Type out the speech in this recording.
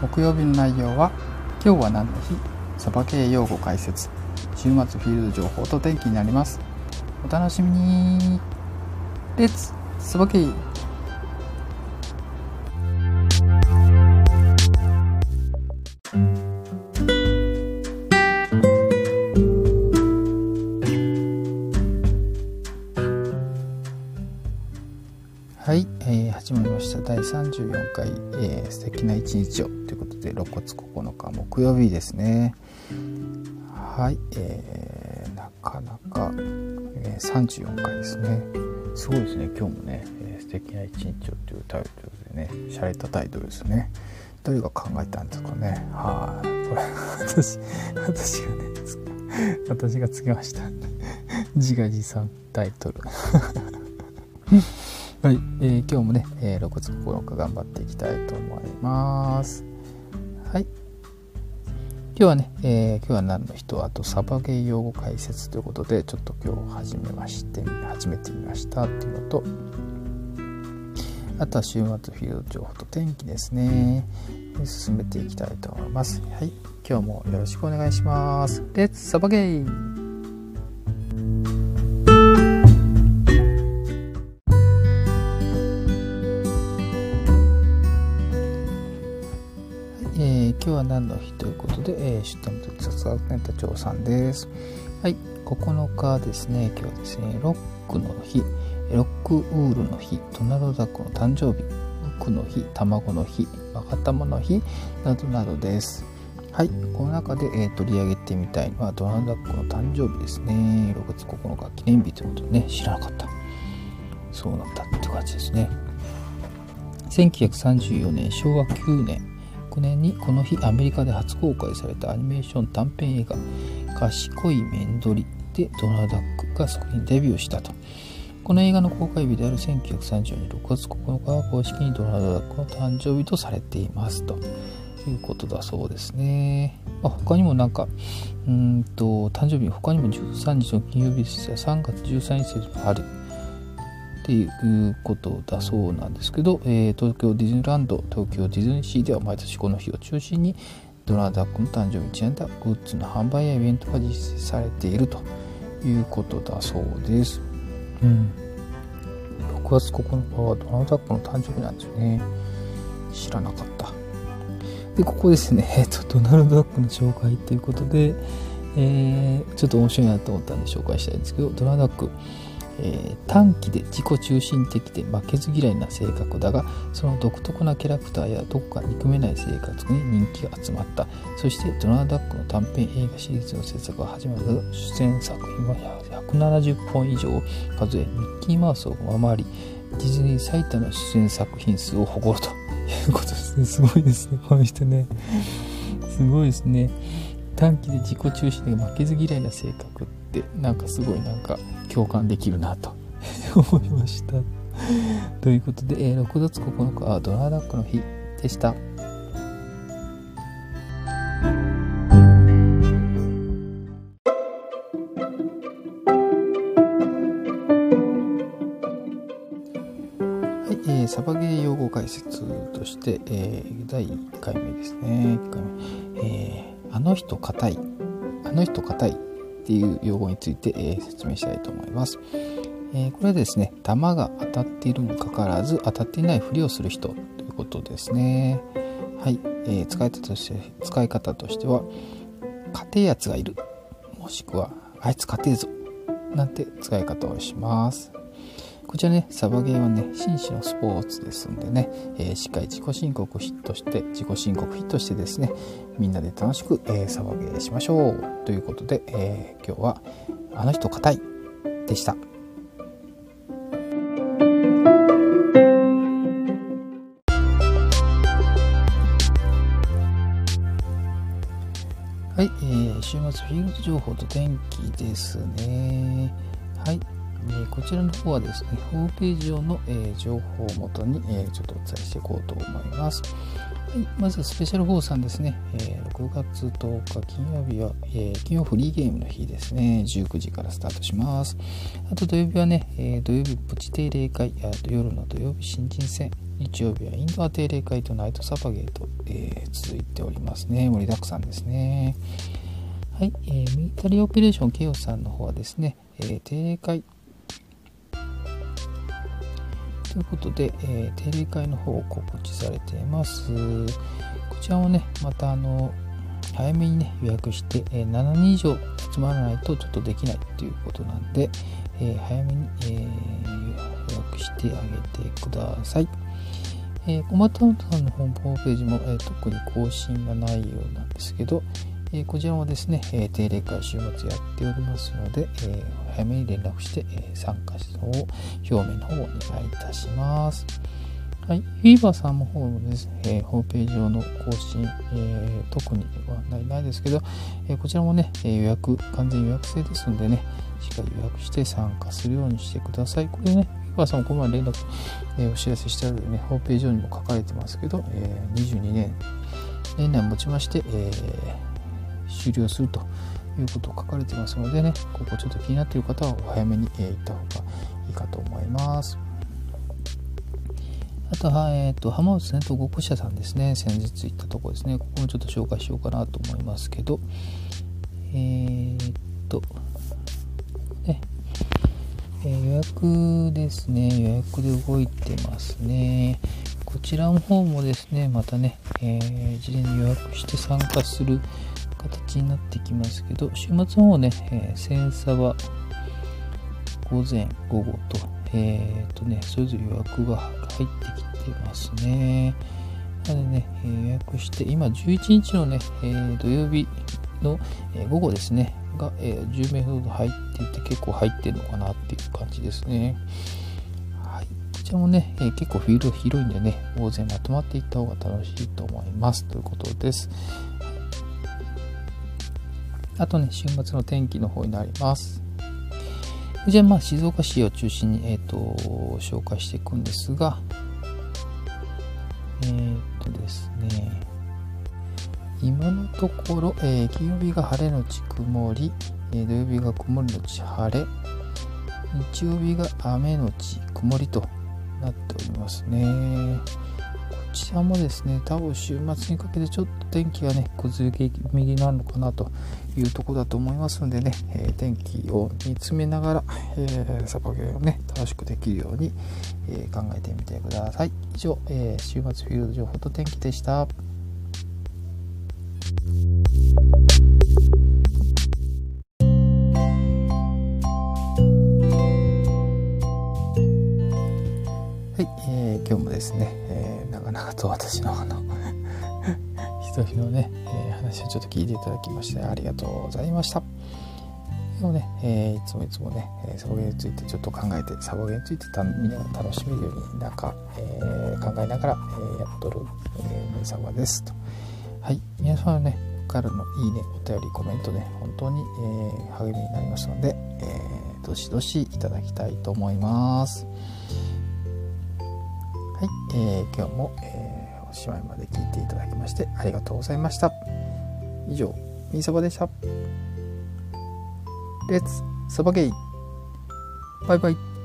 木曜日の内容は今日は何の日？サバ系用語解説。週末フィールド情報と天気になります。お楽しみに。レッツサバ系34回、えー、素敵な一日をということで6月9日木曜日ですね。はい、えー、なかなか、えー、34回ですね。すごいですね。今日もね、えー、素敵な一日をというタイトルでね洒落たタイトルですね。誰が考えたんですかね。はい。これ私私がね私がつけました。自画自賛タイトル。はい、えー、今日もね、えー、6月9日頑張っていきたいと思います。はい。今日はね、えー、今日は何の人あとサバゲー用語解説ということで、ちょっと今日始めまして、始めてみましたっていうのと、あとは週末フィールド情報と天気ですね。進めていきたいと思います。はい。今日もよろしくお願いします。レッツサバゲーことで、えー、出店と雑学ネタ長さんです。はい、9日ですね、今日はですね、ロックの日、ロックウールの日、ドナルドダックの誕生日、ロックの日、卵の日、若玉の日などなどです。はい、この中で、えー、取り上げてみたいのはドナルドダックの誕生日ですね。6月9日記念日ということでね、知らなかった。そうなんだって感じですね。1934年、昭和9年、2009年にこの日アメリカで初公開されたアニメーション短編映画「賢い面取り」でドナルダックがスクリーンデビューしたと。この映画の公開日である1930年6月9日は公式にドナル・ダックの誕生日とされていますということだそうですね。まあ、他にもなんか、うんと、誕生日他にも13日の金曜日ですが3月13日もあるっていうことだそうなんですけど、えー、東京ディズニーランド東京ディズニーシーでは毎年この日を中心にドナルダックの誕生日にちなんだグッズの販売やイベントが実施されているということだそうです。うん、6月9日はドナルダックの誕生日なんですよね。知らなかった。で、ここですね、えっと、ドナルド・ダックの紹介ということで、えー、ちょっと面白いなと思ったんで紹介したいんですけど、ドナルド・ダック、えー、短気で自己中心的で負けず嫌いな性格だがその独特なキャラクターやどこか憎めない性格に人気が集まった。そしてドナーダックの短編映画シリーズの制作が始まる。出演作品は170本以上を数えミッキーマウスを上回りディズニー最多の出演作品数を誇ると。いうことですね。すごいですね。この人ね。すごいですね。短期で自己中心で負けず嫌いな性格ってなんかすごいなんか共感できるなと思いました。ということで、えー、6月9日はドナーダックの日でした。えー、サバゲー用語解説として、えー、第1回目ですね。1回目えー、あの人硬い。あの人硬いっていう用語について、えー、説明したいと思います。えー、これはですね、弾が当たっているにもかかわらず当たっていないふりをする人ということですね。はい、えー、使い方として使い方としては、勝てやつがいる、もしくはあいつ勝てるぞ、なんて使い方をします。こちらね、サバゲーはね、紳士のスポーツですんでね、えー、しっかり自己申告ヒットして、自己申告ヒットしてですね、みんなで楽しく、えー、サバゲーしましょう。ということで、えー、今日は、あの人硬いでした。はい、えー、週末フィールド情報と天気ですね。はい、え、こちらの方はですね、ホームページ上の、え、情報をもとに、え、ちょっとお伝えしていこうと思います。はい、まずスペシャル4さんですね、え、6月10日金曜日は、え、金曜フリーゲームの日ですね、19時からスタートします。あと土曜日はね、え、土曜日プチ定例会、あと夜の土曜日新人戦日曜日はインドア定例会とナイトサバゲーと、えー、続いておりますね。盛りだくさんですね。はい、えー、ミリタリーオペレーションケオさんの方はですね、えー、定例会ということで、えー、定例会の方を告知されています。こちらもね、またあの、早めにね、予約して、えー、7人以上集まらないとちょっとできないということなんで、えー、早めに、え、予約してあげてください。えー、コマタウンさんのホームページも、えー、特に更新がないようなんですけど、えこちらもですね、え定例会週末やっておりますので、え早めに連絡して、え参加の表明の方をお願いいたします。はい、フィーバーさんの方もですね、え、ホームページ上の更新、えー、特にはないないですけど、え、こちらもね、え予約、完全予約制ですのでね、しっかり予約して参加するようにしてください。これね、フィーバーさんもこの前連絡、えお知らせしてあるね、ホームページ上にも書かれてますけど、え22年、年内をもちまして、え終了するということを書かれてますのでね、ここちょっと気になっている方はお早めに、え行った方がいいかと思います。あとは、えっ、ー、と、浜松戦闘ごっこ社さんですね。先日行ったとこですね。ここもちょっと紹介しようかなと思いますけど、えー、っと、ね、えー、予約ですね。予約で動いてますね。こちらの方もですね、またね、えー、事前に予約して参加する形になってきますけど、週末の方ね、えー、千差は午前、午後と、えっ、ー、とね、それぞれ予約が入ってきてますね。なのでね、予約して、今11日のね、えー、土曜日の、え午後ですね、が、え10名ほど入っていて、結構入ってるのかなっていう感じですね。はい。こちらもね、え結構フィールド広いんでね、大勢まとまっていった方が楽しいと思います。ということです。あとね、週末の天気の方になります。じゃあ、まあ、静岡市を中心に、えっ、ー、と、紹介していくんですが、えっ、ー、とですね、今のところ、えー、金曜日が晴れのち曇り、えー、土曜日が曇りのち晴れ、日曜日が雨のち曇りとなっておりますね。ちらもですね、多分週末にかけてちょっと天気がね、崩れ気味になるのかなというところだと思いますのでね、えー、天気を見つめながら、えー、サバゲーをね、楽しくできるように、えー、考えてみてください。以上、え週末フィールド情報と天気でした。はい、えー、今日もですね、えー、長々と私のあの一 人のね、えー、話をちょっと聞いていただきましてありがとうございました。でもね、えー、いつもいつもね、えサボゲーについてちょっと考えて、サボゲーについてたみんなが楽しめるようになんか、え、考えながら、えやっとる、えー、サバですと。はい、皆様のね、からのいいね、お便り、コメントね、本当に、え励みになりますので、えどしどしいただきたいと思います。はい、えー、今日も、えー、おしまいまで聞いていただきましてありがとうございました。以上、みそばでした。レッツそばゲイバイバイ